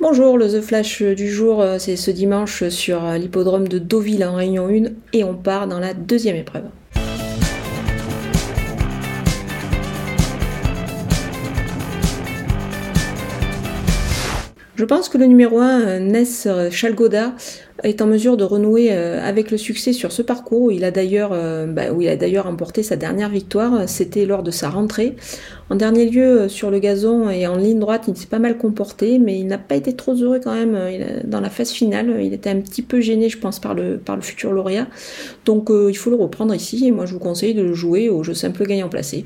Bonjour, le The Flash du jour, euh, c'est ce dimanche sur euh, l'hippodrome de Deauville en Réunion 1 et on part dans la deuxième épreuve. Je pense que le numéro 1, euh, Ness Chalgoda, est en mesure de renouer euh, avec le succès sur ce parcours où il a d'ailleurs euh, bah, où il a d'ailleurs emporté sa dernière victoire. C'était lors de sa rentrée. En dernier lieu sur le gazon et en ligne droite, il s'est pas mal comporté, mais il n'a pas été trop heureux quand même dans la phase finale. Il était un petit peu gêné, je pense, par le par le futur lauréat. Donc il faut le reprendre ici. Et moi, je vous conseille de le jouer au jeu simple gagnant placé.